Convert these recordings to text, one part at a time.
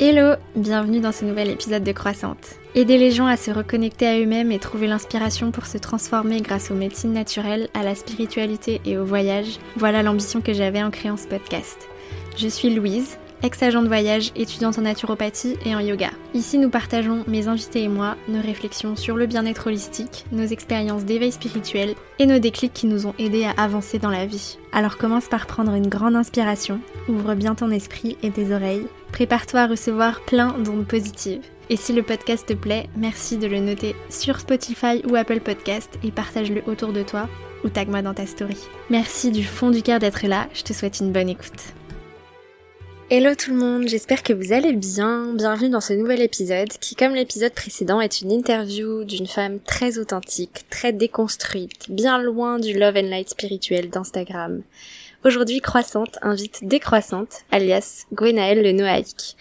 Hello, bienvenue dans ce nouvel épisode de Croissante. Aider les gens à se reconnecter à eux-mêmes et trouver l'inspiration pour se transformer grâce aux médecines naturelles, à la spiritualité et au voyage, voilà l'ambition que j'avais en créant ce podcast. Je suis Louise, ex-agent de voyage, étudiante en naturopathie et en yoga. Ici, nous partageons, mes invités et moi, nos réflexions sur le bien-être holistique, nos expériences d'éveil spirituel et nos déclics qui nous ont aidés à avancer dans la vie. Alors commence par prendre une grande inspiration, ouvre bien ton esprit et tes oreilles Prépare-toi à recevoir plein d'ondes positives. Et si le podcast te plaît, merci de le noter sur Spotify ou Apple Podcast et partage-le autour de toi ou tag-moi dans ta story. Merci du fond du cœur d'être là, je te souhaite une bonne écoute. Hello tout le monde, j'espère que vous allez bien. Bienvenue dans ce nouvel épisode qui, comme l'épisode précédent, est une interview d'une femme très authentique, très déconstruite, bien loin du love and light spirituel d'Instagram. Aujourd'hui, Croissante invite Décroissante, alias Gwenaëlle le Noaïque.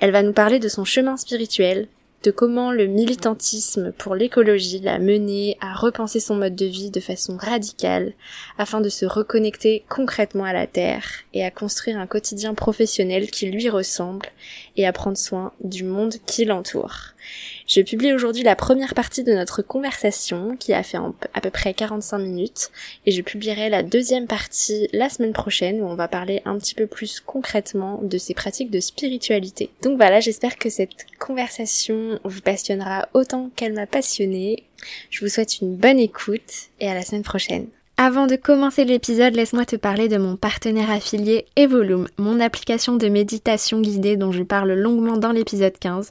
Elle va nous parler de son chemin spirituel, de comment le militantisme pour l'écologie l'a mené à repenser son mode de vie de façon radicale afin de se reconnecter concrètement à la Terre et à construire un quotidien professionnel qui lui ressemble et à prendre soin du monde qui l'entoure. Je publie aujourd'hui la première partie de notre conversation qui a fait à peu près 45 minutes et je publierai la deuxième partie la semaine prochaine où on va parler un petit peu plus concrètement de ces pratiques de spiritualité. Donc voilà, j'espère que cette conversation vous passionnera autant qu'elle m'a passionnée. Je vous souhaite une bonne écoute et à la semaine prochaine. Avant de commencer l'épisode, laisse-moi te parler de mon partenaire affilié Evolume, mon application de méditation guidée dont je parle longuement dans l'épisode 15.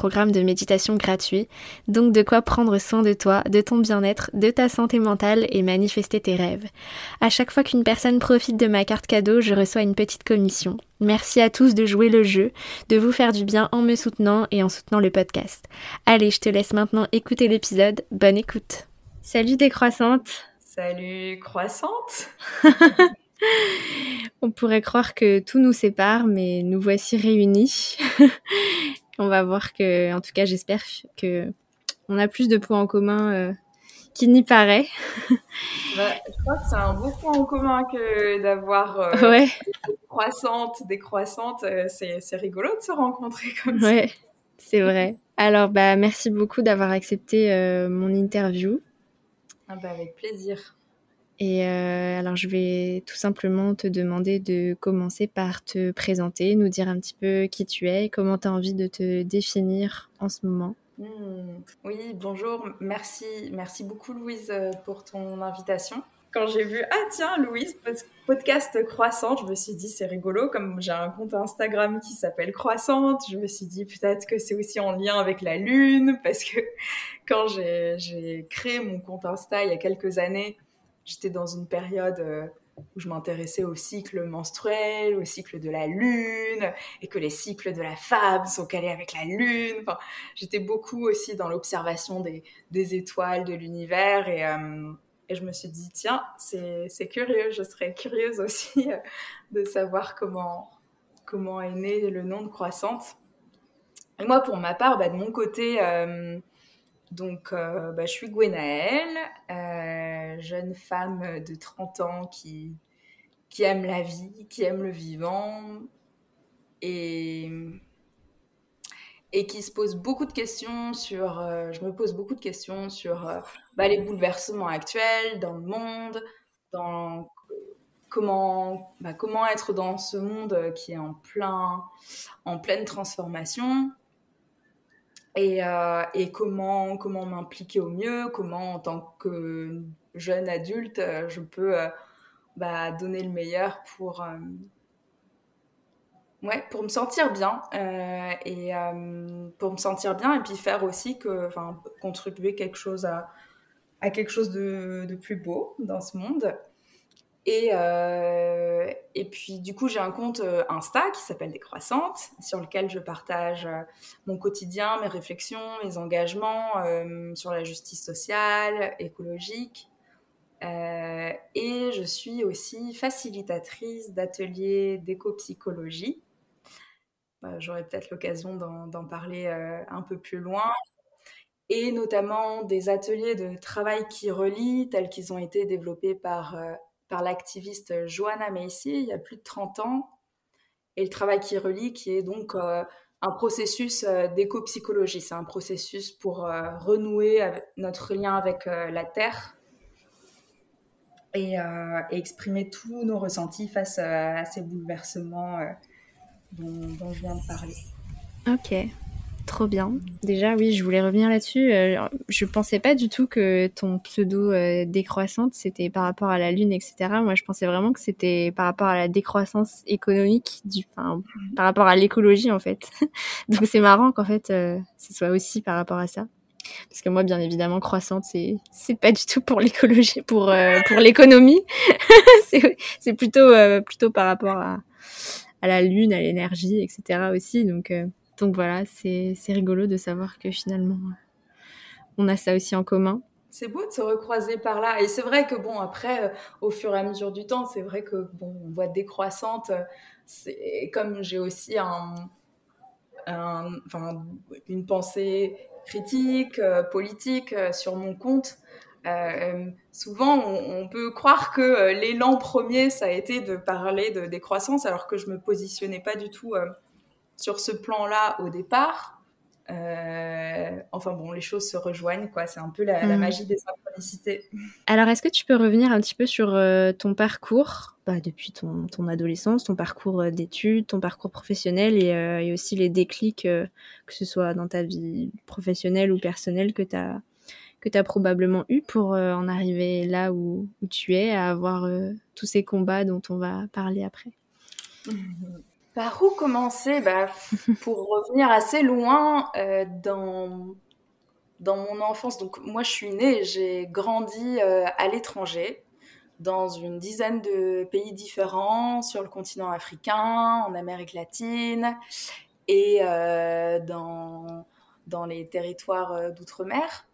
programme de méditation gratuit, donc de quoi prendre soin de toi, de ton bien-être, de ta santé mentale et manifester tes rêves. À chaque fois qu'une personne profite de ma carte cadeau, je reçois une petite commission. Merci à tous de jouer le jeu, de vous faire du bien en me soutenant et en soutenant le podcast. Allez, je te laisse maintenant écouter l'épisode. Bonne écoute. Salut décroissante. Salut croissante. On pourrait croire que tout nous sépare, mais nous voici réunis. on va voir que, en tout cas, j'espère que on a plus de points en commun euh, qu'il n'y paraît. Bah, je crois que c'est un beau point en commun que d'avoir euh, des croissantes. Euh, c'est, rigolo de se rencontrer comme ça. Ouais, c'est vrai. Alors, bah, merci beaucoup d'avoir accepté mon interview. Ah bah, avec plaisir. Et euh, alors, je vais tout simplement te demander de commencer par te présenter, nous dire un petit peu qui tu es comment tu as envie de te définir en ce moment. Hmm. Oui, bonjour, merci, merci beaucoup Louise pour ton invitation. Quand j'ai vu, ah tiens, Louise, podcast Croissante, je me suis dit c'est rigolo, comme j'ai un compte Instagram qui s'appelle Croissante, je me suis dit peut-être que c'est aussi en lien avec la Lune, parce que quand j'ai créé mon compte Insta il y a quelques années, j'étais dans une période euh, où je m'intéressais au cycle menstruel, au cycle de la lune, et que les cycles de la femme sont calés avec la lune. Enfin, j'étais beaucoup aussi dans l'observation des, étoiles, de l'univers, et, euh, et, je me suis dit, tiens, c'est curieux, je serais curieuse aussi euh, de savoir comment, comment est né le nom de croissante. Et moi, pour ma part, bah, de mon côté, donc, euh, bah, je suis Gwenaëlle, euh, jeune femme de 30 ans qui, aime la vie, qui aime le vivant et, et qui se pose beaucoup de questions sur. Euh, je me pose beaucoup de questions sur bah, les bouleversements actuels dans le monde, dans comment, bah, comment être dans ce monde qui est en, plein, en pleine transformation et, euh, et comment, comment m'impliquer au mieux, comment en tant que jeune adulte, euh, je peux euh, bah, donner le meilleur pour, ouais, pour me sentir bien et pour me sentir bien et puis faire aussi que, contribuer quelque chose à, à quelque chose de, de, plus beau dans ce monde. Et, et puis, du coup, j'ai un compte euh, Insta qui s'appelle Décroissante, sur lequel je partage euh, mon quotidien, mes réflexions, mes engagements euh, sur la justice sociale, écologique. et je suis aussi facilitatrice d'ateliers d'éco-psychologie. J'aurai peut-être l'occasion d'en parler un peu plus loin. Et notamment des ateliers de travail qui relient, tels qu'ils ont été développés par par l'activiste Joanna Macy il y a plus de 30 ans. Et le travail qui relie, qui est donc euh, un processus euh, d'éco-psychologie. C'est un processus pour euh, renouer notre lien avec la Terre et, exprimer tous nos ressentis face à, ces bouleversements dont, dont, je viens de parler. Ok. Trop bien. Déjà, oui, je voulais revenir là-dessus. Euh, je pensais pas du tout que ton pseudo euh, décroissante, c'était par rapport à la Lune, etc. Moi, je pensais vraiment que c'était par rapport à la décroissance économique, du, enfin, par rapport à l'écologie, en fait. Donc, c'est marrant qu'en fait, euh, ce soit aussi par rapport à ça. Parce que moi, bien évidemment, croissante, c'est c'est pas du tout pour l'écologie, pour pour l'économie. c'est plutôt plutôt par rapport à à la lune, à l'énergie, etc. aussi. Donc donc voilà, c'est rigolo de savoir que finalement, on a ça aussi en commun. C'est beau de se recroiser par là. Et c'est vrai que, bon, après, euh, au fur et à mesure du temps, c'est vrai que, bon, on voit décroissante. Euh, c'est comme j'ai aussi un, une pensée critique, euh, politique sur mon compte. souvent, on, peut croire que l'élan premier, ça a été de parler de décroissance, alors que je me positionnais pas du tout sur ce plan-là au départ. Euh, enfin bon, les choses se rejoignent, quoi. C'est un peu la, mm. magie des synchronicités. Alors, est-ce que tu peux revenir un petit peu sur euh, ton parcours bah, depuis ton, ton, adolescence, ton parcours euh, d'études, ton parcours professionnel et, aussi les déclics, que ce soit dans ta vie professionnelle ou personnelle, que tu as, que as probablement eu pour en arriver là où, où, tu es, à avoir tous ces combats dont on va parler après? Par où commencer? Bah, Pour revenir assez loin euh, dans, dans mon enfance, donc moi je suis née, j'ai grandi euh, à l'étranger, dans une dizaine de pays différents, sur le continent africain, en Amérique latine et euh, dans, dans les territoires d'outre-mer.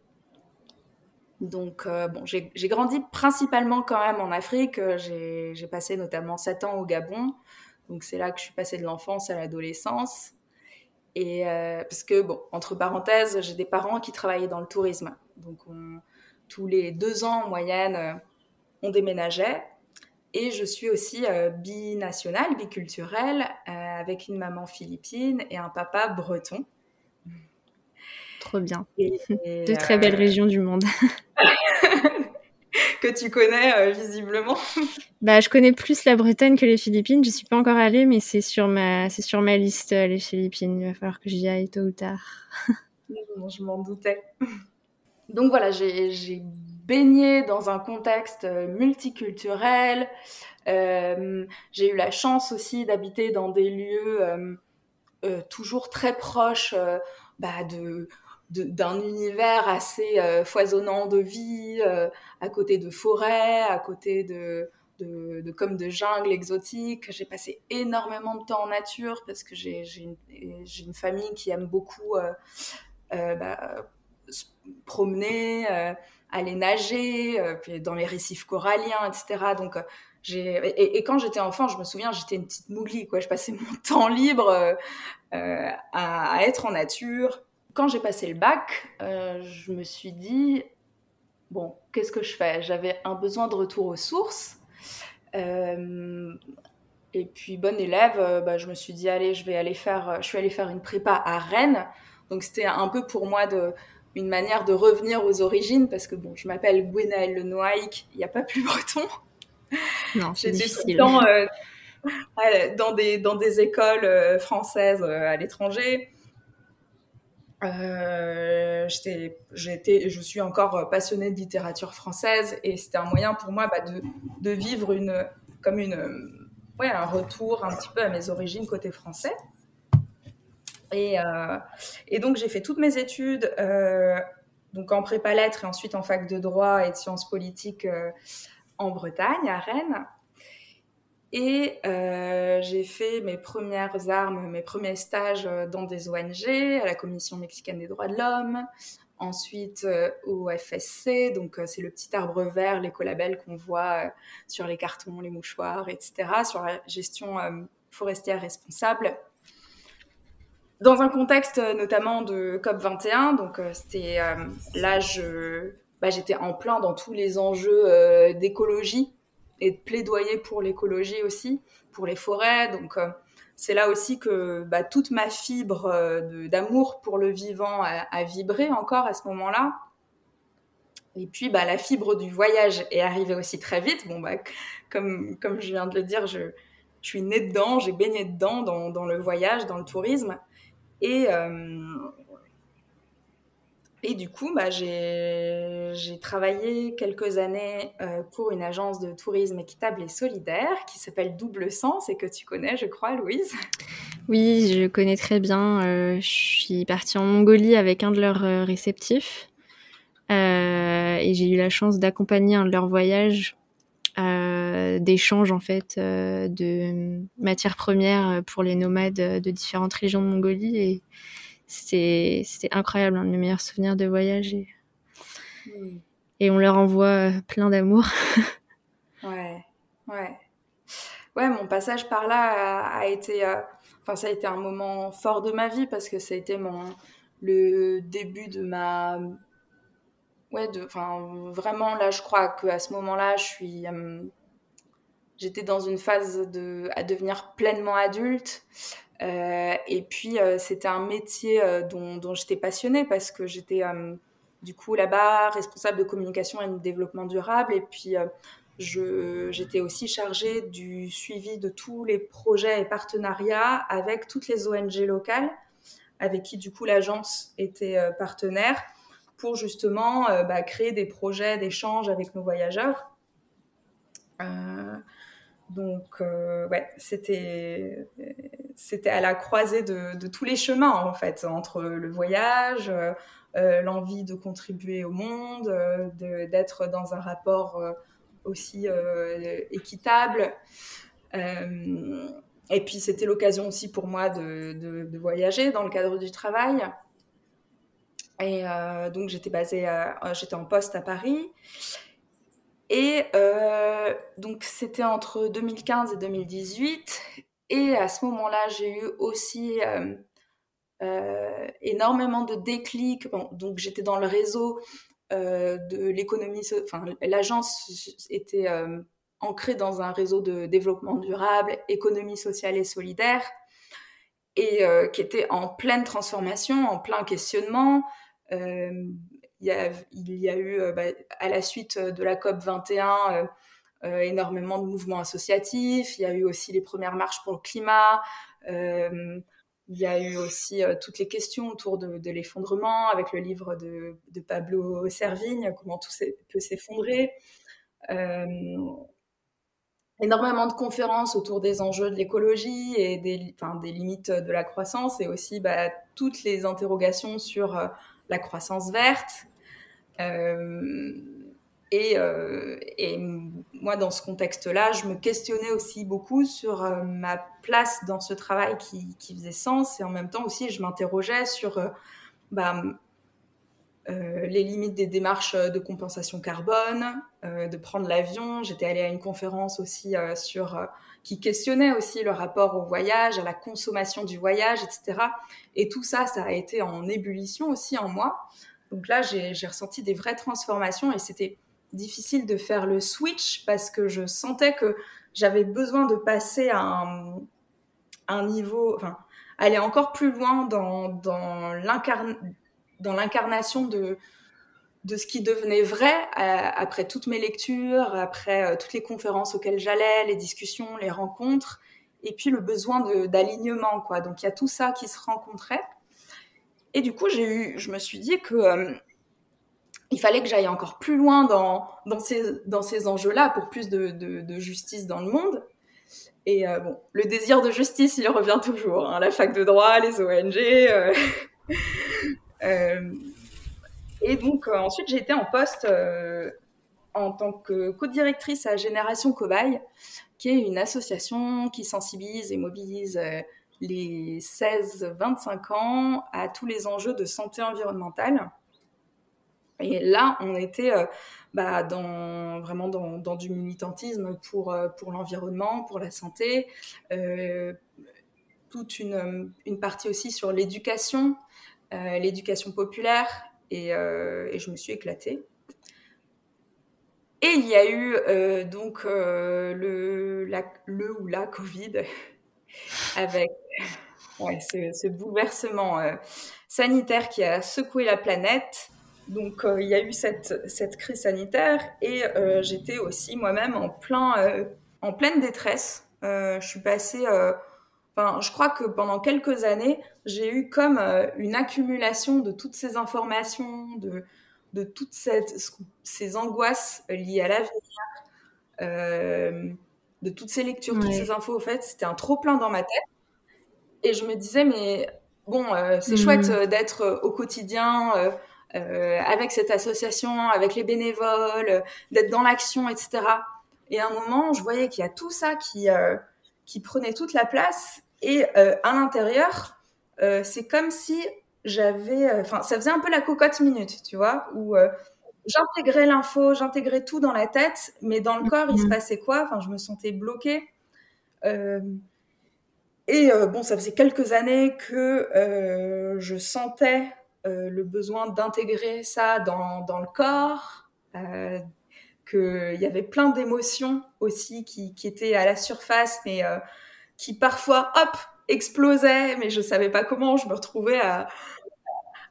Donc, bon, j'ai grandi principalement quand même en Afrique. J'ai passé notamment 7 ans au Gabon. Donc c'est là que je suis passée de l'enfance à l'adolescence. Et euh, parce que, bon, entre parenthèses, j'ai des parents qui travaillaient dans le tourisme. Donc tous les deux ans en moyenne, euh, on déménageait. Et je suis aussi euh, binationale, biculturelle, avec une maman philippine et un papa breton. Trop bien. de très belles régions du monde. que tu connais euh, visiblement. Bah, je connais plus la Bretagne que les Philippines. Je suis pas encore allée, mais c'est sur ma, c'est sur ma liste euh, les Philippines. Il va falloir que j'y aille tôt ou tard. je m'en doutais. Donc voilà, j'ai baigné dans un contexte euh, multiculturel. j'ai eu la chance aussi d'habiter dans des lieux toujours très proches bah, de d'un univers assez euh, foisonnant de vie, euh, à côté de forêts, à côté de, de, comme de jungles exotiques. J'ai passé énormément de temps en nature parce que j'ai une, une, famille qui aime beaucoup euh, bah, se promener, aller nager, puis dans les récifs coralliens, etc. Donc, et, et, quand j'étais enfant, je me souviens, j'étais une petite mouglie, quoi. Je passais mon temps libre à, à, être en nature, quand j'ai passé le bac, euh, je me suis dit, bon, qu'est-ce que je fais? J'avais un besoin de retour aux sources. Euh, et puis, bonne élève, euh, bah, je me suis dit, allez, je vais aller faire, je suis allée faire une prépa à Rennes. Donc, c'était un peu pour moi de, une manière de revenir aux origines, parce que bon, je m'appelle Gwenaëlle Le Noailles, il n'y a pas plus breton. Non, c'est difficile. Dans, dans, des, dans des écoles françaises à l'étranger. Euh, je suis encore passionnée de littérature française et c'était un moyen pour moi bah, de, de, vivre une, comme une, ouais, un retour un petit peu à mes origines côté français. Et, euh, et donc j'ai fait toutes mes études euh, donc en prépa lettres et ensuite en fac de droit et de sciences politiques euh, en Bretagne, à Rennes. Et j'ai fait mes premières armes, mes premiers stages dans des ONG, à la Commission mexicaine des droits de l'homme, ensuite au FSC, donc c'est le petit arbre vert, l'écolabel qu'on voit sur les cartons, les mouchoirs, etc., sur la gestion forestière responsable dans un contexte euh, notamment de COP21, donc euh, c'était euh, là, bah, j'étais en plein dans tous les enjeux d'écologie et de plaidoyer pour l'écologie aussi, pour les forêts. Donc c'est là aussi que bah, toute ma fibre d'amour pour le vivant a, vibré encore à ce moment-là. Et puis bah, la fibre du voyage est arrivée aussi très vite. Bon, bah, comme, comme je viens de le dire, je, je suis née dedans, j'ai baigné dedans dans, dans, le voyage, dans le tourisme. Et, euh, et du coup, bah, j'ai travaillé quelques années euh, pour une agence de tourisme équitable et solidaire qui s'appelle Double Sens et que tu connais, je crois, Louise? Oui, je connais très bien. Euh, je suis partie en Mongolie avec un de leurs réceptifs et j'ai eu la chance d'accompagner un de leurs voyages d'échange en fait de matières premières pour les nomades de différentes régions de Mongolie c'était incroyable, un de mes meilleurs souvenirs de voyage et, et on leur envoie plein d'amour. ouais, ouais. Ouais, mon passage par là a, été, enfin ça a été un moment fort de ma vie parce que ça a été mon le début de ma ouais, de, enfin, vraiment, là, je crois qu'à ce moment-là, je suis, euh, j'étais dans une phase de, à devenir pleinement adulte. Euh, et puis, euh, c'était un métier dont, dont j'étais passionnée parce que j'étais, du coup, là-bas, responsable de communication et de développement durable. Et puis, j'étais aussi chargée du suivi de tous les projets et partenariats avec toutes les ONG locales avec qui, du coup, l'agence était partenaire pour justement euh, bah, créer des projets d'échange avec nos voyageurs. Euh, donc, euh, ouais, c'était, c'était à la croisée de, tous les chemins, en fait, entre le voyage, l'envie de contribuer au monde, d'être dans un rapport aussi équitable. et puis, c'était l'occasion aussi pour moi de, de, voyager dans le cadre du travail. Et euh, donc j'étais basée, j'étais en poste à Paris. Et euh, donc c'était entre 2015 et 2018. Et à ce moment-là, j'ai eu aussi euh, énormément de déclics. donc j'étais dans le réseau de l'économie, enfin l'agence était ancrée dans un réseau de développement durable, économie sociale et solidaire, et qui était en pleine transformation, en plein questionnement. Euh, il y, a, eu, euh, bah, à la suite de la COP 21, euh, énormément de mouvements associatifs. Il y a eu aussi les premières marches pour le climat. il y a eu aussi toutes les questions autour de, l'effondrement avec le livre de, Pablo Servigne, comment tout peut s'effondrer. énormément de conférences autour des enjeux de l'écologie et des, limites de la croissance et aussi bah, toutes les interrogations sur la croissance verte. Euh, et, euh, et, moi, dans ce contexte-là, je me questionnais aussi beaucoup sur euh, ma place dans ce travail qui, faisait sens. Et en même temps aussi, je m'interrogeais sur bah, les limites des démarches de compensation carbone, de prendre l'avion. J'étais allée à une conférence aussi sur qui questionnait aussi le rapport au voyage, à la consommation du voyage, etc. Et tout ça, ça a été en ébullition aussi en moi. Donc là, j'ai ressenti des vraies transformations et c'était difficile de faire le switch parce que je sentais que j'avais besoin de passer à un, niveau, enfin, aller encore plus loin dans, dans l'incarnation de, de ce qui devenait vrai euh, après toutes mes lectures, après euh, toutes les conférences auxquelles j'allais, les discussions, les rencontres, et puis le besoin d'alignement, quoi. Donc il y a tout ça qui se rencontrait. Et du coup, j'ai eu, je me suis dit que euh, il fallait que j'aille encore plus loin dans, ces, enjeux-là pour plus de, justice dans le monde. Et bon, le désir de justice, il revient toujours. Hein, la fac de droit, les ONG. Et donc, euh, ensuite, j'ai été en poste euh, en tant que co-directrice à Génération Cobaye, qui est une association qui sensibilise et mobilise les 16-25 ans à tous les enjeux de santé environnementale. Et là, on était bah, dans, vraiment dans, du militantisme pour, pour l'environnement, pour la santé, toute une, une, partie aussi sur l'éducation, l'éducation populaire, et, je me suis éclatée. Et il y a eu euh, donc euh, le, ou la Covid avec ce, bouleversement euh, sanitaire qui a secoué la planète. Donc il y a eu cette, cette crise sanitaire et j'étais aussi moi-même en, plein, en pleine détresse. je suis passée, enfin, je crois que pendant quelques années, j'ai eu comme une accumulation de toutes ces informations, de, de toutes ces angoisses liées à l'avenir, euh, de toutes ces lectures, toutes ces infos, au fait, c'était un trop plein dans ma tête. Et je me disais, mais bon, euh, c'est chouette mhm. d'être au quotidien euh, avec cette association, avec les bénévoles, d'être dans l'action, etc. Et à un moment, je voyais qu'il y a tout ça qui, qui prenait toute la place. Et à l'intérieur, c'est comme si j'avais, euh, enfin, ça faisait un peu la cocotte minute, tu vois, où euh, j'intégrais l'info, j'intégrais tout dans la tête, mais dans le corps, il se passait quoi? Enfin, je me sentais bloquée. Euh, et bon, ça faisait quelques années que je sentais le besoin d'intégrer ça dans, dans, le corps, qu'il y avait plein d'émotions aussi qui, qui, étaient à la surface, mais qui parfois, hop, explosaient, mais je savais pas comment. Je me retrouvais à,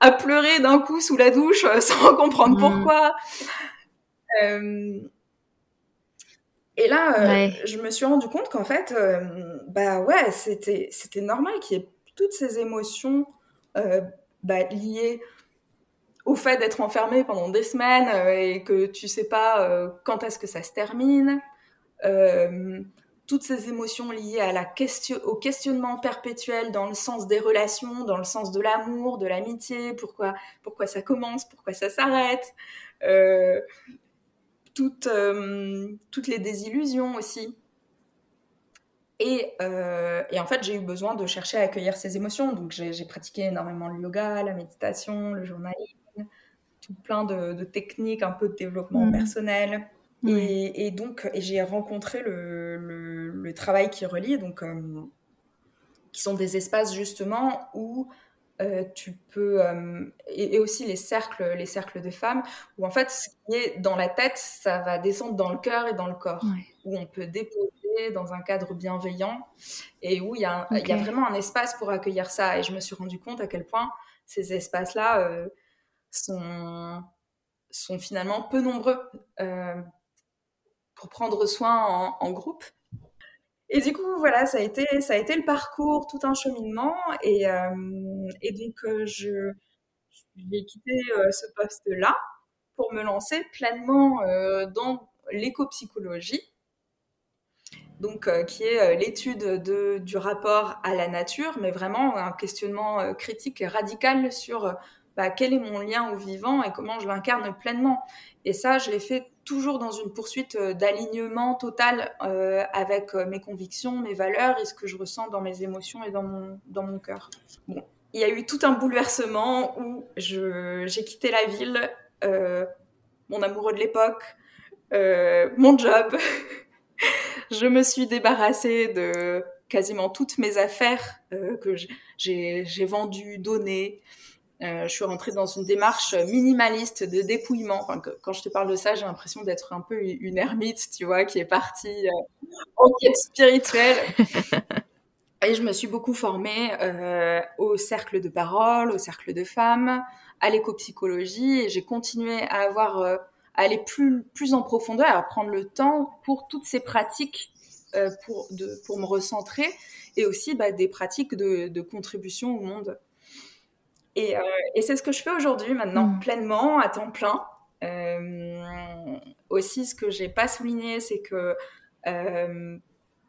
à pleurer d'un coup sous la douche euh, sans comprendre mm. pourquoi. Euh, et là, euh, je me suis rendu compte qu'en fait, bah ouais, c'était c'était normal qu'il y ait toutes ces émotions bah, au fait d'être enfermé pendant des semaines et que tu sais pas quand est-ce que ça se termine toutes ces émotions liées à la question, au questionnement perpétuel dans le sens des relations, dans le sens de l'amour, de l'amitié, pourquoi, pourquoi ça commence, pourquoi ça s'arrête, euh, toutes, euh, toutes les désillusions aussi. Et, euh, et en fait, j'ai eu besoin de chercher à accueillir ces émotions. Donc, j'ai pratiqué énormément le yoga, la méditation, le journalisme, tout plein de, de techniques, un peu de développement mmh. personnel. Et, donc, j'ai rencontré le, le, travail qui relie, donc, euh, qui sont des espaces justement où euh, tu peux, euh, et, aussi les cercles, les cercles de femmes, où en fait, ce qui est dans la tête, ça va descendre dans le cœur et dans le corps, où on peut déposer dans un cadre bienveillant et où il y, a, il y a vraiment un espace pour accueillir ça. Et je me suis rendu compte à quel point ces espaces-là sont, sont finalement peu nombreux pour prendre soin en, groupe. Et du coup, voilà, ça a été, ça a été le parcours, tout un cheminement. Et, euh, et donc, euh, je, j'ai quitté euh, ce poste-là pour me lancer pleinement dans l'éco-psychologie, donc qui est l'étude de, du rapport à la nature, mais vraiment un questionnement critique et radical sur bah, quel est mon lien au vivant et comment je l'incarne pleinement. Et ça, je l'ai fait toujours dans une poursuite euh, d'alignement total euh, avec euh, mes convictions, mes valeurs et ce que je ressens dans mes émotions et dans mon, dans mon cœur. Bon, il y a eu tout un bouleversement où j'ai quitté la ville, mon amoureux de l'époque, mon job. je me suis débarrassée de quasiment toutes mes affaires que j'ai vendues, données. Euh, je suis rentrée dans une démarche minimaliste de dépouillement. Enfin, quand je te parle de ça, j'ai l'impression d'être un peu une ermite, tu vois, qui est partie euh, en quête spirituelle. Et je me suis beaucoup formée euh, au cercle de parole, au cercle de femmes, à l'éco-psychologie. Et j'ai continué à avoir, aller plus, plus en profondeur, à prendre le temps pour toutes ces pratiques pour, de, pour me recentrer et aussi bah, des pratiques de, de contribution au monde. Euh, et, c'est ce que je fais aujourd'hui maintenant, mm. pleinement, à temps plein. Euh, aussi, ce que j'ai pas souligné, c'est que euh,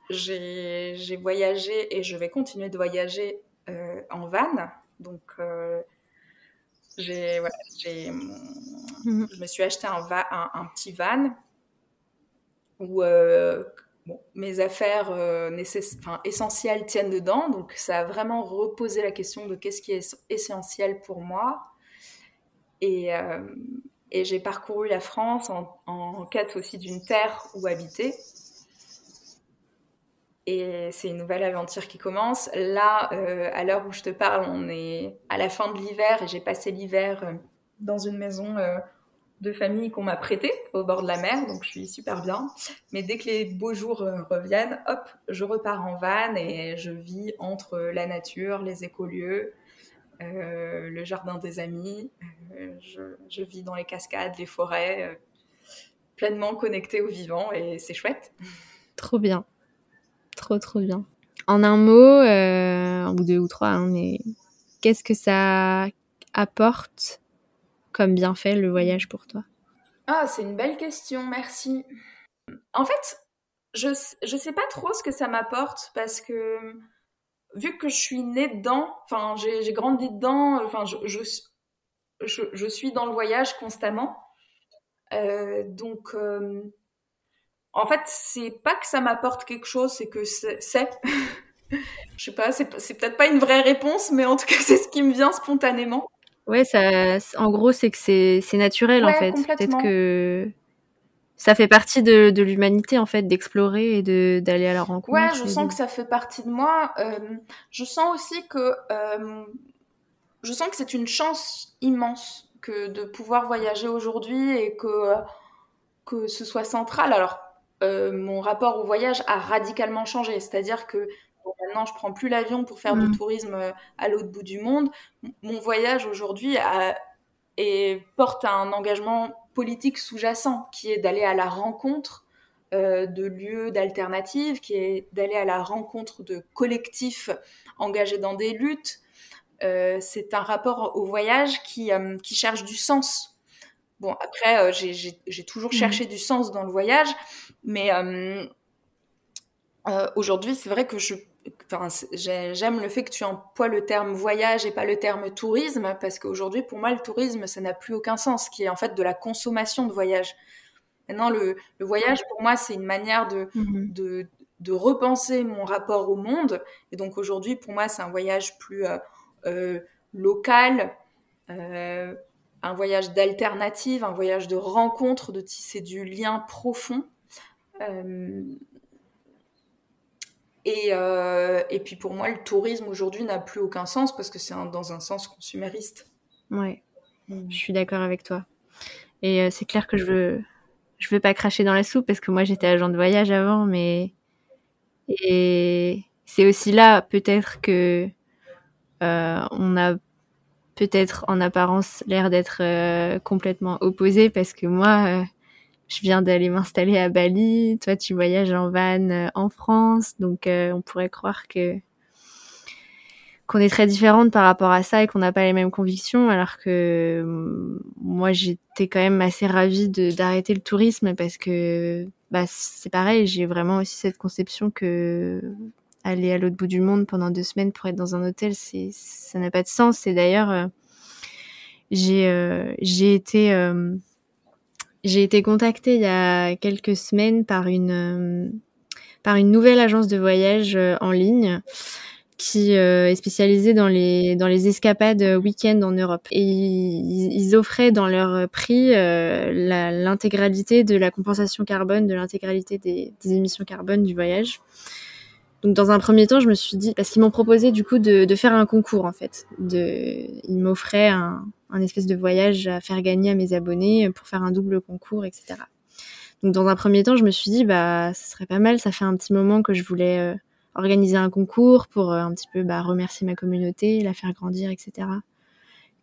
j'ai voyagé et je vais continuer de voyager en van. Donc, j'ai, voilà, mm. je me suis acheté un, un, un, petit van où mes affaires essentielles tiennent dedans. Donc ça a vraiment reposé la question de qu'est-ce qui est essentiel pour moi. Et, et j'ai parcouru la France en, en quête aussi d'une terre où habiter. Et c'est une nouvelle aventure qui commence. Là, euh, à l'heure où je te parle, on est à la fin de l'hiver et j'ai passé l'hiver euh, dans une maison euh, de famille qu'on m'a prêtée au bord de la mer, donc je suis super bien. Mais dès que les beaux jours reviennent, hop, je repars en van et je vis entre la nature, les écolieux, le jardin des amis. Je, je, vis dans les cascades, les forêts, pleinement connectée au vivant et c'est chouette. Trop bien. Trop, trop bien. En un mot, euh, ou deux ou trois, hein, mais qu'est-ce que ça apporte comme bienfait le voyage pour toi? Ah, c'est une belle question, merci. En fait, je ne sais pas trop ce que ça m'apporte parce que vu que je suis née dedans, enfin j'ai grandi dedans, enfin je, je, je, suis dans le voyage constamment. Euh, donc euh, en fait, c'est pas que ça m'apporte quelque chose, c'est que c'est. Je sais pas, c'est peut-être pas une vraie réponse, mais en tout cas, c'est ce qui me vient spontanément. Ouais, ça, en gros, c'est que c'est naturel en fait. Peut-être que ça fait partie de, de l'humanité en fait d'explorer et d'aller à la rencontre. Ouais, je sens que ça fait partie de moi. Euh, je sens aussi que euh, je sens que c'est une chance immense que de pouvoir voyager aujourd'hui et que que ce soit central. Alors euh, mon rapport au voyage a radicalement changé. C'est-à-dire que maintenant, je prends plus l'avion pour faire du mm. tourisme euh, à l'autre bout du monde. mon voyage aujourd'hui porte un engagement politique sous-jacent qui est d'aller à la rencontre euh, de lieux d'alternatives, qui est d'aller à la rencontre de collectifs engagés dans des luttes. c'est un rapport au voyage qui, qui cherche du sens Bon, après, euh, j'ai toujours mmh. cherché du sens dans le voyage, mais euh, euh, aujourd'hui, c'est vrai que je j'aime le fait que tu emploies le terme voyage et pas le terme tourisme, parce qu'aujourd'hui, pour moi, le tourisme, ça n'a plus aucun sens, qui est en fait de la consommation de voyage. Maintenant, le, le voyage, pour moi, c'est une manière de, mmh. de, de, repenser mon rapport au monde. Et donc, aujourd'hui, pour moi, c'est un voyage plus local, un voyage d'alternative, un voyage de rencontre, de tisser du lien profond. Euh, et, euh, et, puis pour moi, le tourisme aujourd'hui n'a plus aucun sens parce que c'est dans un sens consumériste. Ouais, mm. je suis d'accord avec toi. Et euh, c'est clair que je veux, je veux pas cracher dans la soupe parce que moi j'étais agent de voyage avant, mais et c'est aussi là peut-être que on a peut-être en apparence l'air d'être euh, complètement opposé parce que moi, euh, je viens d'aller m'installer à Bali, toi tu voyages en van euh, en France, donc on pourrait croire que qu'on est très différentes par rapport à ça et qu'on n'a pas les mêmes convictions, alors que moi j'étais quand même assez ravie d'arrêter le tourisme parce que bah, c'est pareil, j'ai vraiment aussi cette conception que aller à l'autre bout du monde pendant deux semaines pour être dans un hôtel, ça n'a pas de sens. Et d'ailleurs, euh, j'ai euh, euh, j'ai été contactée il y a quelques semaines par une nouvelle agence de voyage en ligne qui est spécialisée dans les escapades week-end en Europe et ils, offraient dans leur prix l'intégralité de la compensation carbone, de l'intégralité des, émissions carbone du voyage. Donc dans un premier temps, je me suis dit parce qu'ils m'ont proposé du coup de, de, faire un concours en fait. De, ils m'offraient un, un, espèce de voyage à faire gagner à mes abonnés pour faire un double concours, etc. Donc dans un premier temps, je me suis dit bah ce serait pas mal. Ça fait un petit moment que je voulais euh, organiser un concours pour euh, un petit peu bah, remercier ma communauté, la faire grandir, etc.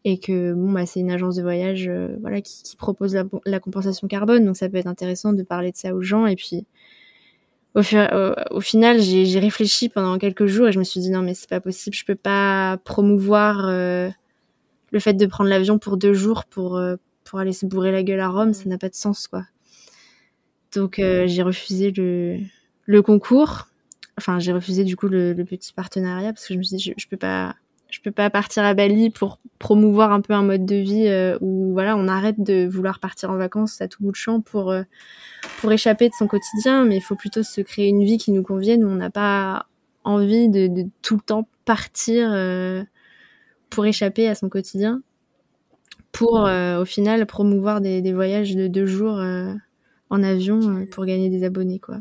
Et que bon bah c'est une agence de voyage euh, voilà qui, qui propose la, la compensation carbone, donc ça peut être intéressant de parler de ça aux gens et puis au, final, j'ai réfléchi pendant quelques jours et je me suis dit non mais c'est pas possible, je peux pas promouvoir euh, le fait de prendre l'avion pour deux jours pour euh, pour aller se bourrer la gueule à Rome, ça n'a pas de sens quoi. Donc euh, j'ai refusé le le concours, enfin j'ai refusé du coup le, le, petit partenariat parce que je me suis dit je, je peux pas je peux pas partir à Bali pour promouvoir un peu un mode de vie euh, où voilà, on arrête de vouloir partir en vacances à tout bout de champ pour euh, pour échapper de son quotidien, mais il faut plutôt se créer une vie qui nous convienne où on n'a pas envie de, de, tout le temps partir euh, pour échapper à son quotidien, pour au final promouvoir des, des, voyages de deux jours en avion pour gagner des abonnés quoi.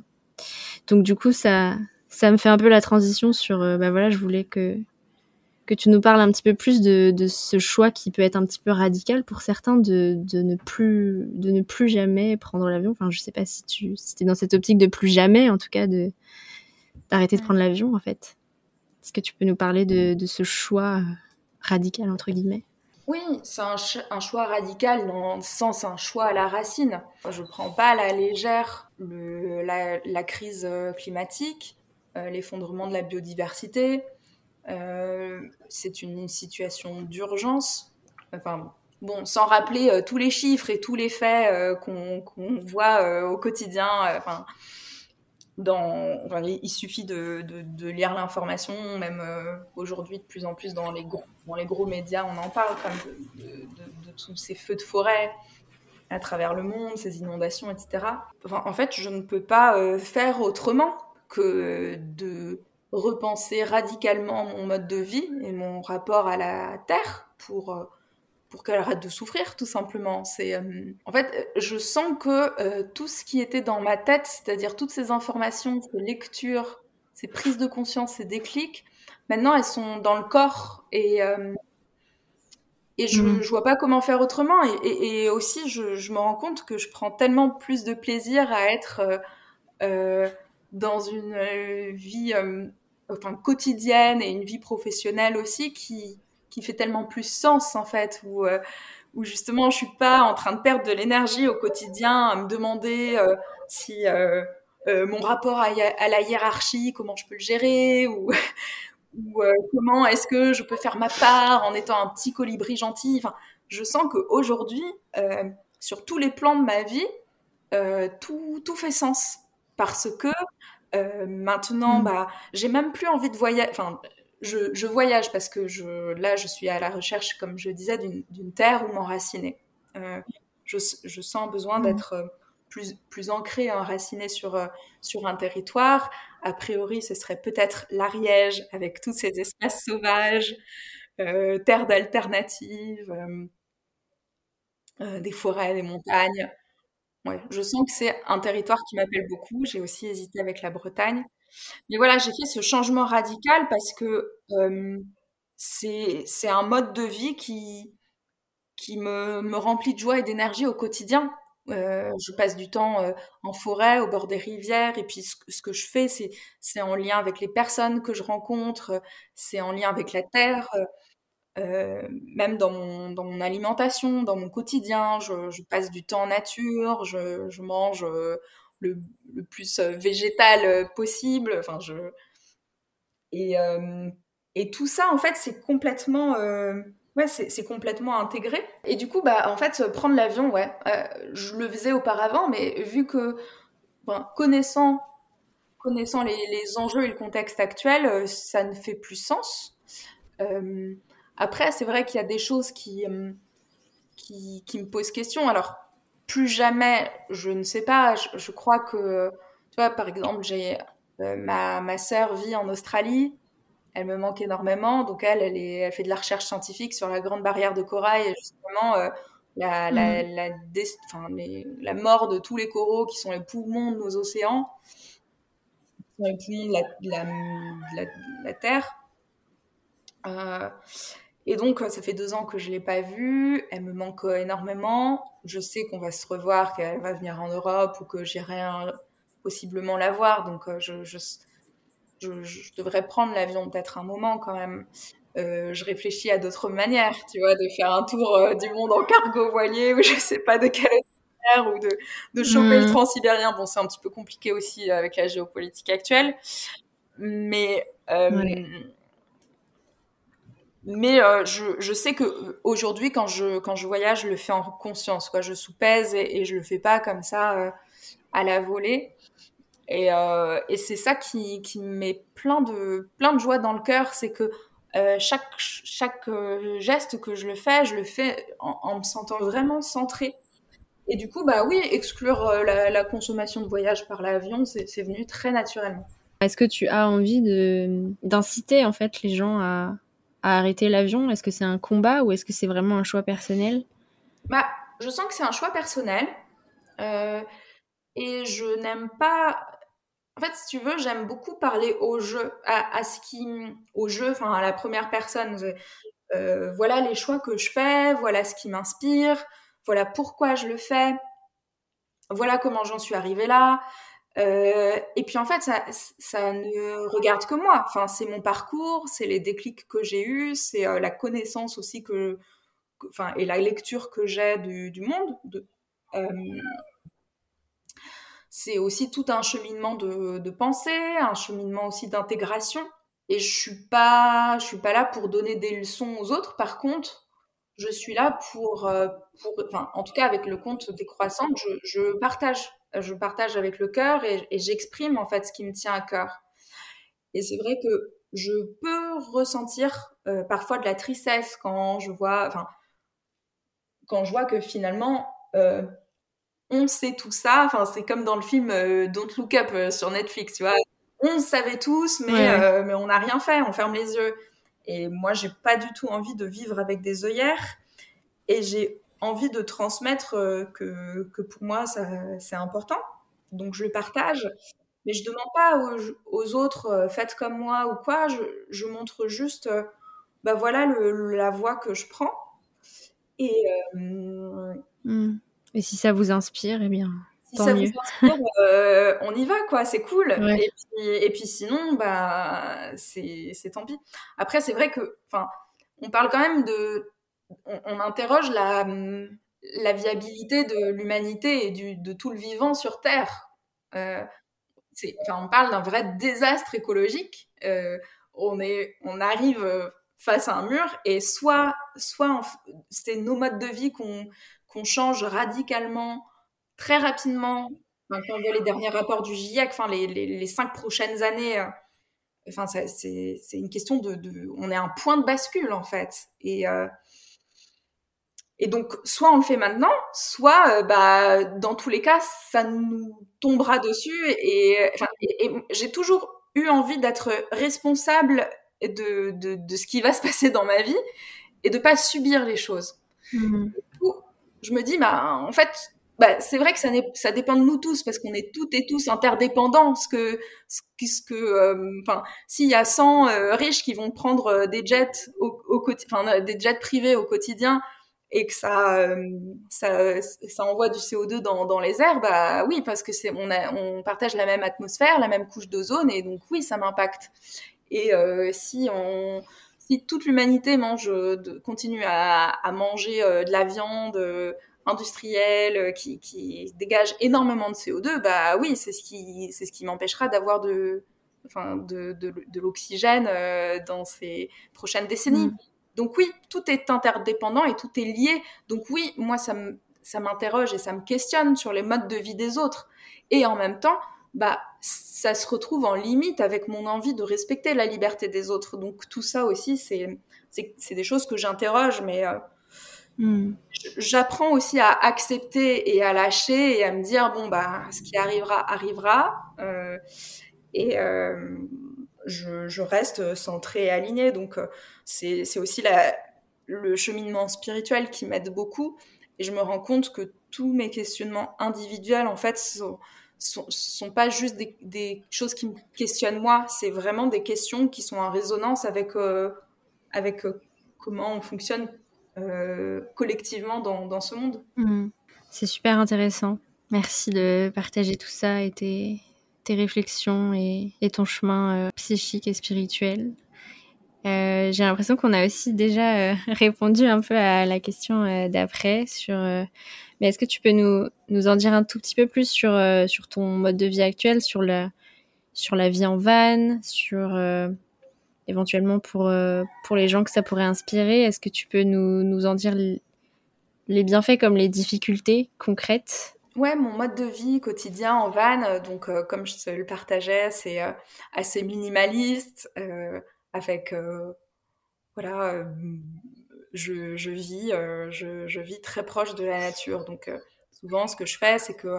Donc du coup ça ça me fait un peu la transition sur bah voilà, je voulais que que tu nous parles un petit peu plus de, de, ce choix qui peut être un petit peu radical pour certains de, de ne plus de ne plus jamais prendre l'avion. Enfin, je sais pas si tu si es dans cette optique de plus jamais, en tout cas, de d'arrêter de prendre l'avion, en fait. Est-ce que tu peux nous parler de, de ce choix euh, radical entre guillemets? Oui, c'est un, un, choix radical dans le sens un choix à la racine. Je prends pas à la légère le, la, la, crise euh, climatique, euh, l'effondrement de la biodiversité c'est une situation d'urgence. Enfin, bon, sans rappeler euh, tous les chiffres et tous les faits euh, qu'on voit au quotidien. Enfin, il suffit de, lire l'information, même aujourd'hui de plus en plus dans les, gros, médias, on en parle comme de, de, tous ces feux de forêt à travers le monde, ces inondations, etc. Enfin, en fait, je ne peux pas faire autrement que de repenser radicalement mon mode de vie et mon rapport à la terre pour euh, pour qu'elle arrête de souffrir tout simplement. C'est euh, en fait, je sens que euh, tout ce qui était dans ma tête, c'est-à-dire toutes ces informations, ces lectures, ces prises de conscience, ces déclics, maintenant elles sont dans le corps et et je, ne mmh. vois pas comment faire autrement. Et, et, aussi, je, je, me rends compte que je prends tellement plus de plaisir à être dans une vie enfin, quotidienne et une vie professionnelle aussi qui, qui fait tellement plus sens en fait, où, euh, où justement je suis pas en train de perdre de l'énergie au quotidien à me demander euh, si euh, mon rapport à, la hiérarchie, comment je peux le gérer, ou, ou comment est-ce que je peux faire ma part en étant un petit colibri gentil. Enfin, je sens qu'aujourd'hui, sur tous les plans de ma vie, tout, tout fait sens parce que euh, maintenant, mmh. bah, j'ai même plus envie de voyager. Enfin, je, je, voyage parce que je, là, je suis à la recherche, comme je disais, d'une terre où m'enraciner. Euh, je, je, sens besoin mmh. d'être euh, plus, plus ancré, enraciné sur, sur un territoire. A priori, ce serait peut-être l'Ariège avec tous ces espaces sauvages, euh, terres d'alternatives, des forêts, des montagnes. Ouais, je sens que c'est un territoire qui m'appelle beaucoup. J'ai aussi hésité avec la Bretagne. Mais voilà, j'ai fait ce changement radical parce que c'est c'est un mode de vie qui, qui me, me remplit de joie et d'énergie au quotidien. Euh, je passe du temps euh, en forêt, au bord des rivières, et puis ce, ce que je fais, c'est en lien avec les personnes que je rencontre, c'est en lien avec la terre. Euh, même dans mon, dans mon alimentation, dans mon quotidien, je, passe du temps en nature, je, mange euh, le, plus euh, végétal possible. Enfin, je et, et tout ça, en fait, c'est complètement ouais, complètement intégré. Et du coup, bah, en fait, prendre l'avion, ouais, je le faisais auparavant, mais vu que, ben, connaissant, connaissant les, les, enjeux et le contexte actuel, ça ne fait plus sens. Après, c'est vrai qu'il y a des choses qui, euh, qui, qui, me posent question. Alors, plus jamais, je ne sais pas, je, crois que, tu vois, par exemple, j'ai euh, ma, ma sœur vit en Australie, elle me manque énormément, donc elle, elle, est, elle fait de la recherche scientifique sur la grande barrière de corail, et justement, euh, la, la, mmh. la, enfin, les, la, mort de tous les coraux qui sont les poumons de nos océans, qui sont les poumons de la, la, la Terre. Euh, et donc, euh, ça fait deux ans que je l'ai pas vue. Elle me manque euh, énormément. Je sais qu'on va se revoir, qu'elle va venir en Europe ou que j'irai possiblement la voir. Donc, euh, je, je, je, je devrais prendre l'avion peut-être un moment quand même. Euh, je réfléchis à d'autres manières, tu vois, de faire un tour euh, du monde en cargo voilier ou je sais pas de quelle manière ou de, de choper le mmh. transsibérien. Bon, c'est un petit peu compliqué aussi avec la géopolitique actuelle. Mais. Euh, ouais mais euh, je, sais que euh, aujourd'hui, quand je, quand je voyage, je le fais en conscience. Je sous-pèse et, et je le fais pas comme ça euh, à la volée. Et, et c'est ça qui, qui me met plein de, plein de joie dans le cœur. C'est que chaque, chaque geste que je le fais, je le fais en, me sentant vraiment centrée. Et du coup, bah oui, exclure la, consommation de voyage par l'avion, c'est venu très naturellement. Est-ce que tu as envie d'inciter en fait les gens à, arrêter l'avion? Est-ce que c'est un combat ou est-ce que c'est vraiment un choix personnel? Bah, je sens que c'est un choix personnel. Euh, et je n'aime pas. En fait, si tu veux, j'aime beaucoup parler au jeu, à, au jeu, enfin à la première personne. Euh, voilà les choix que je fais, voilà ce qui m'inspire, voilà pourquoi je le fais, voilà comment j'en suis arrivée là. Euh, et puis en fait, ça, ça ne regarde que moi. Enfin, c'est mon parcours, c'est les déclics que j'ai eus, c'est la connaissance aussi que, enfin, et la lecture que j'ai du, du, monde. De, c'est aussi tout un cheminement de, pensée, un cheminement aussi d'intégration. Et je suis pas, je suis pas là pour donner des leçons aux autres. Par contre, je suis là pour, euh, pour enfin, en tout cas avec le compte des croissantes, je, je partage, je partage avec le cœur et, j'exprime en fait ce qui me tient à cœur. Et c'est vrai que je peux ressentir euh, parfois de la tristesse quand je vois, enfin, quand je vois que finalement euh, on sait tout ça. Enfin, c'est comme dans le film euh, Don't Look Up sur Netflix, tu vois. On savait tous, mais, mais on n'a rien fait, on ferme les yeux. Et moi, j'ai pas du tout envie de vivre avec des œillères. Et j'ai envie de transmettre que, que pour moi, c'est important. Donc, je le partage. Mais je demande pas aux, autres, faites comme moi ou quoi. Je, je montre juste, bah voilà la voie que je prends. Et, mmh. Et si ça vous inspire, eh bien, si ça Vous inspire, euh, on y va, quoi, c'est cool. Et, puis, et, puis, sinon, bah, c'est tant pis. Après, c'est vrai que, enfin, on parle quand même de, on, interroge la, viabilité de l'humanité et de tout le vivant sur Terre. Euh, enfin, on parle d'un vrai désastre écologique. Euh, on, est, on arrive face à un mur et soit, soit c'est nos modes de vie qu'on change radicalement, très rapidement, quand on voit les derniers rapports du GIEC, enfin, les, les, cinq prochaines années, euh, enfin, c'est une question de, On est un point de bascule, en fait. Et, et donc, soit on le fait maintenant, soit, euh, bah, dans tous les cas, ça nous tombera dessus. Et, j'ai toujours eu envie d'être responsable de, de, ce qui va se passer dans ma vie et de pas subir les choses. Mmh je me dis, bah, en fait, bah, c'est vrai que ça, ça dépend de nous tous parce qu'on est toutes et tous interdépendants. Ce que, ce que, euh, enfin, s'il y a 100 euh, riches qui vont prendre des jets au, au des jets privés au quotidien et que ça, ça, ça envoie du CO2 dans, les airs, bah oui, parce que c'est, on, partage la même atmosphère, la même couche d'ozone et donc oui, ça m'impacte. Et si on, si toute l'humanité mange, continue à, manger de la viande industrielle qui, dégage énormément de CO2, bah oui, c'est ce qui, c'est ce qui m'empêchera d'avoir de, enfin, de, de l'oxygène dans ces prochaines décennies. Mm. Donc oui, tout est interdépendant et tout est lié. Donc oui, moi, ça, m'interroge et ça me questionne sur les modes de vie des autres. Et en même temps, bah, ça se retrouve en limite avec mon envie de respecter la liberté des autres. Donc tout ça aussi, c'est, c'est, des choses que j'interroge, mais euh, hmm. j'apprends aussi à accepter et à lâcher et à me dire, bon, bah, ce qui arrivera, arrivera. Euh, et euh, je, reste centrée et alignée. Donc c'est, c'est aussi le cheminement spirituel qui m'aide beaucoup. Et je me rends compte que tous mes questionnements individuels, en fait, sont sont, sont pas juste des, choses qui me questionnent moi, c'est vraiment des questions qui sont en résonance avec, euh, avec euh, comment on fonctionne euh, collectivement dans, ce monde. Mmh. C'est super intéressant. Merci de partager tout ça et tes, tes réflexions et, ton chemin psychique et spirituel. J'ai l'impression qu'on a aussi déjà répondu un peu à la question d'après mais est-ce que tu peux nous, en dire un tout petit peu plus sur, euh, ton mode de vie actuel, sur la, vie en van, sur euh, éventuellement pour, euh, les gens que ça pourrait inspirer? Est-ce que tu peux nous en dire les bienfaits comme les difficultés concrètes Ouais, mon mode de vie quotidien en van, donc comme je le partageais, c'est assez minimaliste, avec voilà, je, je, vis, je, je, vis très proche de la nature. Donc souvent, ce que je fais, c'est que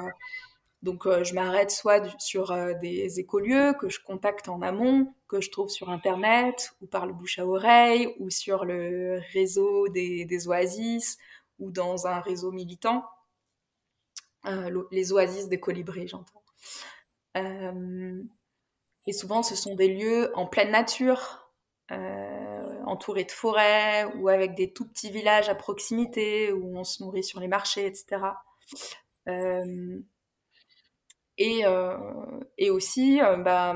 donc, euh, je m'arrête soit sur euh, des écolieux que je contacte en amont, que je trouve sur Internet, ou par le bouche à oreille, ou sur le réseau des, oasis, ou dans un réseau militant. Euh, les oasis des colibris, j'entends. et souvent, ce sont des lieux en pleine nature, entourés de forêts, ou avec des tout petits villages à proximité, où on se nourrit sur les marchés, etc. Et, euh, aussi, euh, bah,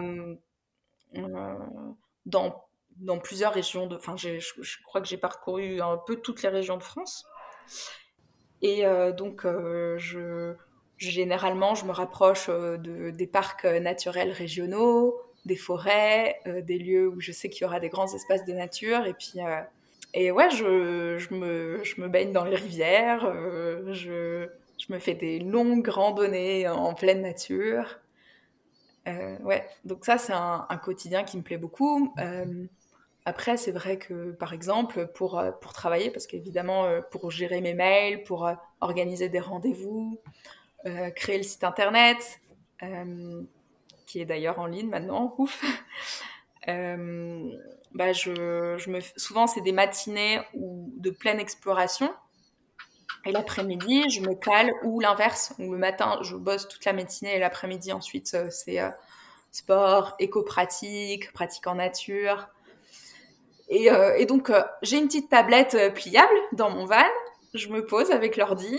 euh, dans, plusieurs régions. Enfin, je, crois que j'ai parcouru un peu toutes les régions de France. Et donc, je, généralement, je me rapproche de, des parcs naturels régionaux, des forêts, des lieux où je sais qu'il y aura des grands espaces de nature. Et puis, et ouais, je, me, baigne dans les rivières, je, me fais des longues randonnées en pleine nature. Euh, ouais, donc ça, c'est un, quotidien qui me plaît beaucoup. Euh, après, c'est vrai que, par exemple, pour, euh, pour travailler, parce qu'évidemment, pour gérer mes mails, pour organiser des rendez-vous, créer le site internet, qui est d'ailleurs en ligne maintenant, ouf. bah je, je me, souvent, c'est des matinées ou de pleine exploration et l'après-midi, je me cale, ou l'inverse, ou le matin, je bosse toute la matinée et l'après-midi, ensuite, euh, c'est euh, sport, éco-pratique, pratique en nature. Et, euh, donc, j'ai une petite tablette pliable dans mon van. Je me pose avec l'ordi.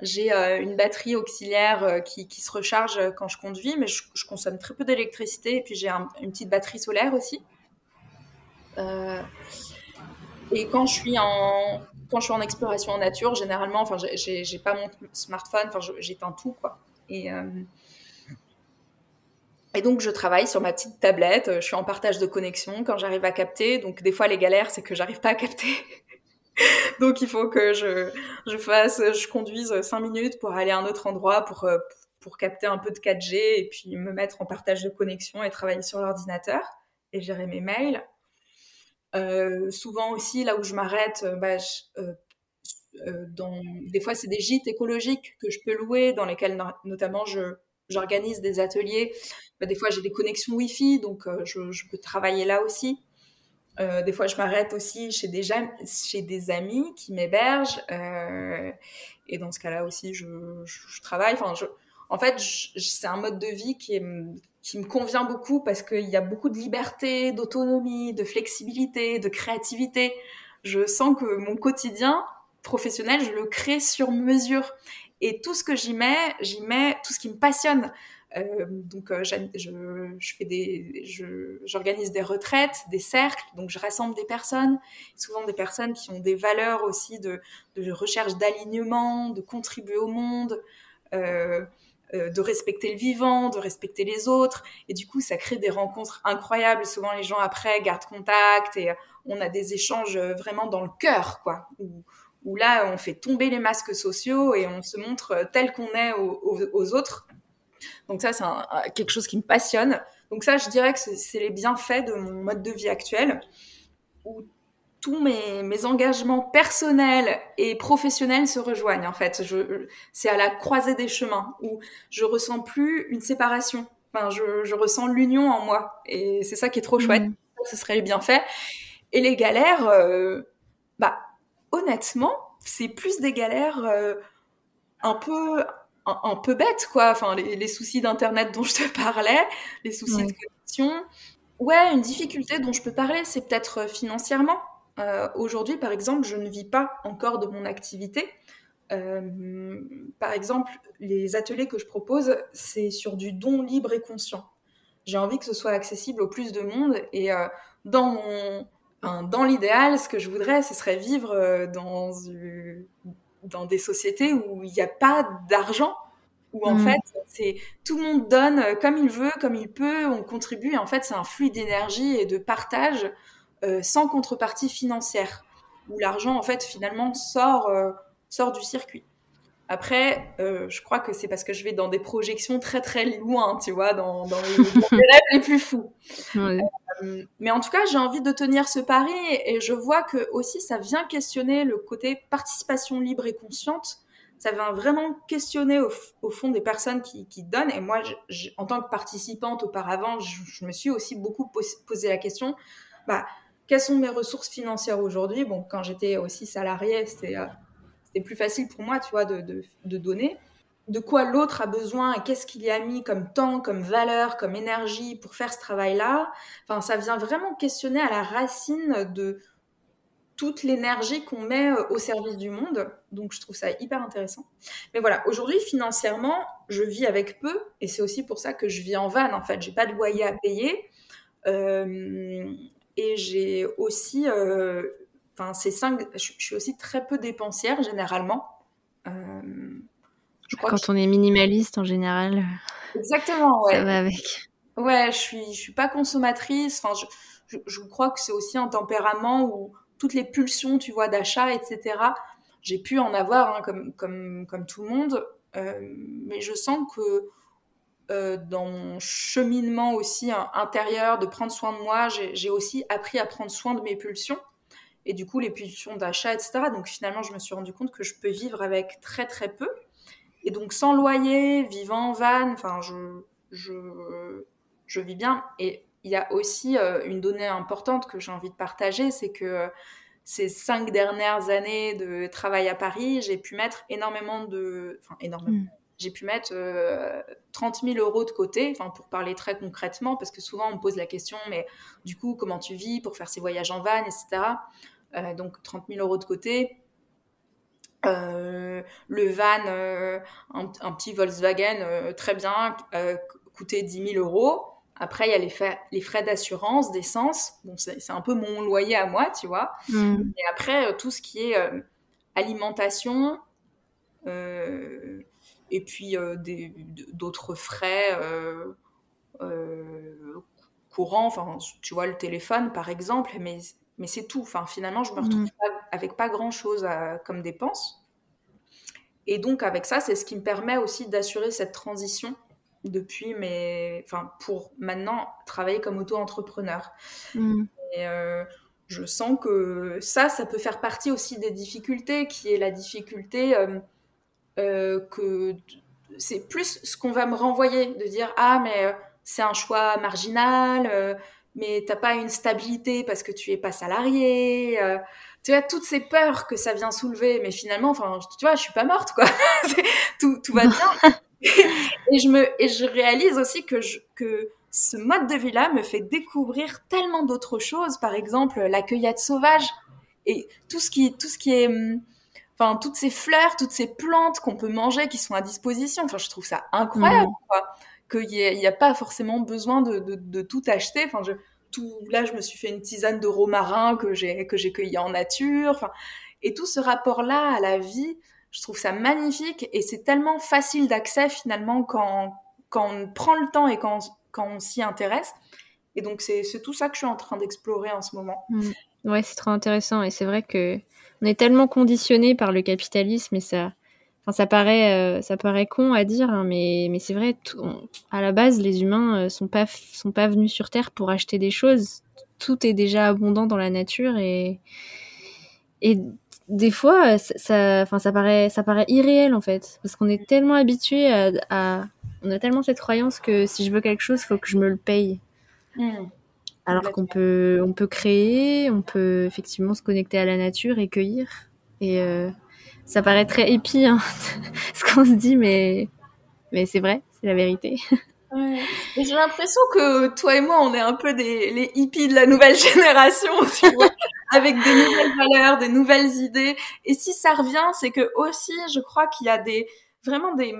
j'ai une batterie auxiliaire qui, se recharge quand je conduis, mais je, consomme très peu d'électricité. Et puis, j'ai une petite batterie solaire aussi. et quand je suis en, quand je suis en exploration en nature, généralement, enfin, j'ai pas mon smartphone, enfin, j'éteins tout, quoi. Et, euh, et donc, je travaille sur ma petite tablette. Je suis en partage de connexion quand j'arrive à capter. Donc, des fois, les galères, c'est que j'arrive pas à capter. donc, il faut que je, je fasse, je conduise 5 minutes pour aller à un autre endroit pour, euh, pour capter un peu de 4G et puis me mettre en partage de connexion et travailler sur l'ordinateur et gérer mes mails. Euh, souvent aussi, là où je m'arrête, euh, bah, euh, des fois, c'est des gîtes écologiques que je peux louer, dans lesquels notamment je, j'organise des ateliers. Bah, des fois, j'ai des connexions Wi-Fi, donc je, peux travailler là aussi. des fois, je m'arrête aussi chez des, chez des amis qui m'hébergent. et dans ce cas-là aussi, je, travaille. Enfin, en fait, c'est un mode de vie qui qui me convient beaucoup parce qu'il y a beaucoup de liberté, d'autonomie, de flexibilité, de créativité. Je sens que mon quotidien professionnel, je le crée sur mesure. Et tout ce que j'y mets, j'y mets tout ce qui me passionne. Euh, donc, euh, je, fais des, j'organise des retraites, des cercles. Donc, je rassemble des personnes, souvent des personnes qui ont des valeurs aussi de, recherche d'alignement, de contribuer au monde. Euh, de respecter le vivant, de respecter les autres. Et du coup, ça crée des rencontres incroyables. Souvent, les gens après gardent contact et on a des échanges vraiment dans le cœur, quoi. Là, on fait tomber les masques sociaux et on se montre tel qu'on est aux, autres. Donc ça, c'est quelque chose qui me passionne. Donc ça, je dirais que c'est les bienfaits de mon mode de vie actuel, où tous mes, engagements personnels et professionnels se rejoignent en fait. c'est à la croisée des chemins où je ressens plus une séparation. Enfin, je, ressens l'union en moi et c'est ça qui est trop chouette. Mmh. Ce serait le bienfait. Et les galères, euh, bah honnêtement, c'est plus des galères euh, un peu un, peu bêtes quoi. Enfin, les, soucis d'internet dont je te parlais, les soucis de connexion. Ouais, une difficulté dont je peux parler, c'est peut-être euh, financièrement euh, aujourd'hui, par exemple, je ne vis pas encore de mon activité. Euh, par exemple, les ateliers que je propose, c'est sur du don libre et conscient. J'ai envie que ce soit accessible au plus de monde et euh, dans mon dans l'idéal, ce que je voudrais, ce serait vivre dans, dans des sociétés où il n'y a pas d'argent, où en mmh. fait, c'est tout le monde donne comme il veut, comme il peut, on contribue. Et en fait, c'est un flux d'énergie et de partage euh, sans contrepartie financière, où l'argent, en fait, finalement, sort, euh, sort du circuit. Après, euh, je crois que c'est parce que je vais dans des projections très très loin, tu vois, dans, les, rêves les plus fous. mais en tout cas, j'ai envie de tenir ce pari et je vois que aussi ça vient questionner le côté participation libre et consciente. Ça vient vraiment questionner au, fond des personnes qui, qui donnent. Et moi, en tant que participante auparavant, je, me suis aussi beaucoup posé la question, bah, quelles sont mes ressources financières aujourd'hui? Bon, quand j'étais aussi salariée, c'était euh, plus facile pour moi, tu vois, de, de, de donner de quoi l'autre a besoin et qu'est-ce qu'il y a mis comme temps, comme valeur, comme énergie pour faire ce travail-là. Enfin, ça vient vraiment questionner à la racine de toute l'énergie qu'on met euh, au service du monde. Donc, je trouve ça hyper intéressant. Mais voilà, aujourd'hui, financièrement, je vis avec peu et c'est aussi pour ça que je vis en van. En fait, j'ai pas de loyer à payer euh, et j'ai aussi, euh, enfin, ces cinq, je, suis aussi très peu dépensière généralement. Quand on est minimaliste en général. Exactement, ouais. Ça va avec. Ouais, je suis, je suis pas consommatrice. Enfin, je, je, crois que c'est aussi un tempérament où toutes les pulsions, tu vois, d'achat, etc. J'ai pu en avoir hein, comme, comme, comme tout le monde, euh, mais je sens que euh, dans mon cheminement aussi hein, intérieur de prendre soin de moi, j'ai aussi appris à prendre soin de mes pulsions et du coup les pulsions d'achat, etc. Donc finalement, je me suis rendu compte que je peux vivre avec très très peu. Et donc sans loyer, vivant en van, enfin je, je, je vis bien. Et il y a aussi euh, une donnée importante que j'ai envie de partager, c'est que euh, ces cinq dernières années de travail à Paris, j'ai pu mettre énormément de... Enfin, énormément. Mm. J'ai pu mettre euh, 30 000 euros de côté, enfin, pour parler très concrètement, parce que souvent on me pose la question, mais du coup, comment tu vis pour faire ces voyages en van, etc. Euh, donc 30 000 euros de côté, euh, le van, euh, un, petit Volkswagen euh, très bien, coûtait 10 000 euros. Après, il y a les, frais, les frais d'assurance, d'essence. Bon, c'est un peu mon loyer à moi, tu vois. Mm. Et après, tout ce qui est alimentation, et puis d'autres frais courants, enfin, tu vois, le téléphone, par exemple, mais mais c'est tout. Enfin, finalement, je me retrouve mmh. avec pas grand-chose comme dépense. Et donc, avec ça, c'est ce qui me permet aussi d'assurer cette transition depuis mes... Enfin, pour maintenant travailler comme auto-entrepreneur. Mmh. Et euh, je sens que ça, ça peut faire partie aussi des difficultés, qui est la difficulté euh, euh, que c'est plus ce qu'on va me renvoyer, de dire, ah, mais c'est un choix marginal mais t'as pas une stabilité parce que tu es pas salarié. Euh, tu vois, toutes ces peurs que ça vient soulever, mais finalement, enfin, tu vois, je suis pas morte, quoi. tout, tout va bien. et je me, et je réalise aussi que je, que ce mode de vie-là me fait découvrir tellement d'autres choses. Par exemple, la cueillette sauvage et tout ce qui, tout ce qui est, hum, enfin, toutes ces fleurs, toutes ces plantes qu'on peut manger qui sont à disposition. Enfin, je trouve ça incroyable, mmh. quoi qu'il n'y a, pas forcément besoin de, tout acheter. Enfin, je, tout, là, je me suis fait une tisane de romarin que j'ai que j'ai cueilli en nature. Enfin, et tout ce rapport-là à la vie, je trouve ça magnifique et c'est tellement facile d'accès finalement quand, quand on prend le temps et quand, quand on s'y intéresse. Et donc, c'est tout ça que je suis en train d'explorer en ce moment. Mmh. Ouais, c'est trop intéressant. Et c'est vrai que on est tellement conditionné par le capitalisme et ça, Enfin, ça paraît, euh, ça paraît con à dire, hein, mais, mais c'est vrai. à la base, les humains euh, sont pas sont pas venus sur Terre pour acheter des choses. Tout est déjà abondant dans la nature et et des fois, ça, enfin, ça paraît, ça paraît irréel en fait, parce qu'on est tellement habitué à, on a tellement cette croyance que si je veux quelque chose, faut que je me le paye. Hmm. Alors qu'on peut, on peut créer, on peut effectivement se connecter à la nature et cueillir. Et euh, ça paraît très hippie, hein, ce qu'on se dit, mais, mais c'est vrai, c'est la vérité. Ouais. J'ai l'impression que toi et moi, on est un peu des les hippies de la nouvelle génération, tu vois, avec des nouvelles valeurs, des nouvelles idées. Et si ça revient, c'est que aussi, je crois qu'il y a des vraiment des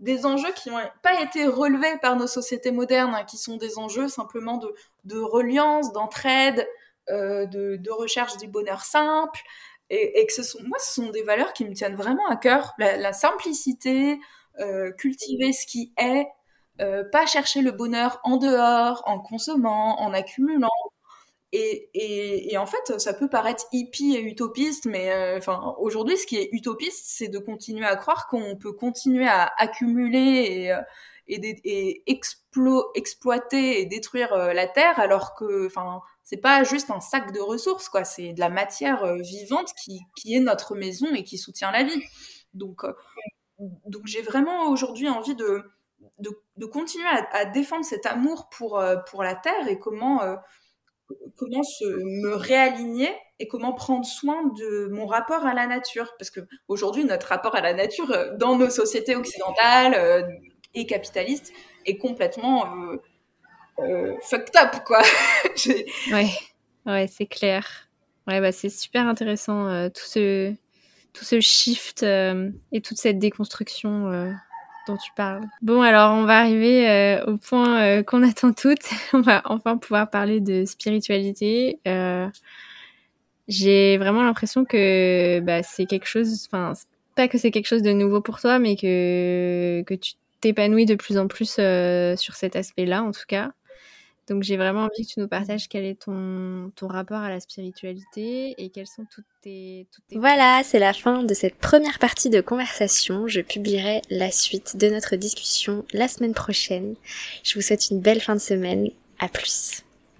des enjeux qui n'ont pas été relevés par nos sociétés modernes, hein, qui sont des enjeux simplement de, de reliance, d'entraide, euh, de, recherche du bonheur simple, et, que ce sont, moi, ce sont des valeurs qui me tiennent vraiment à cœur. La, simplicité, euh, cultiver ce qui est, euh, pas chercher le bonheur en dehors, en consommant, en accumulant. Et, en fait, ça peut paraître hippie et utopiste, mais euh, aujourd'hui, ce qui est utopiste, c'est de continuer à croire qu'on peut continuer à accumuler et, et, exploiter et détruire euh, la terre alors que enfin c'est pas juste un sac de ressources quoi. C'est de la matière euh, vivante qui, qui, est notre maison et qui soutient la vie. Donc euh, donc j'ai vraiment aujourd'hui envie de, de, continuer à, défendre cet amour pour pour la terre et comment comment se, me réaligner et comment prendre soin de mon rapport à la nature. Parce que aujourd'hui, notre rapport à la nature euh, dans nos sociétés occidentales euh, et capitalistes est complètement euh, fucked up, quoi. ouais, ouais c'est clair. Ouais, bah, c'est super intéressant tout ce tout ce shift et toute cette déconstruction dont tu parles. Bon, alors on va arriver euh, au point euh, qu'on attend toutes. on va enfin pouvoir parler de spiritualité. Euh, j'ai vraiment l'impression que bah, c'est quelque chose, enfin, pas que c'est quelque chose de nouveau pour toi, mais que, que tu t'épanouis de plus en plus sur cet aspect-là, en tout cas. Donc j'ai vraiment envie que tu nous partages quel est ton, ton rapport à la spiritualité et quelles sont toutes tes... Toutes tes... Voilà, c'est la fin de cette première partie de conversation. Je publierai la suite de notre discussion la semaine prochaine. Je vous souhaite une belle fin de semaine. À plus.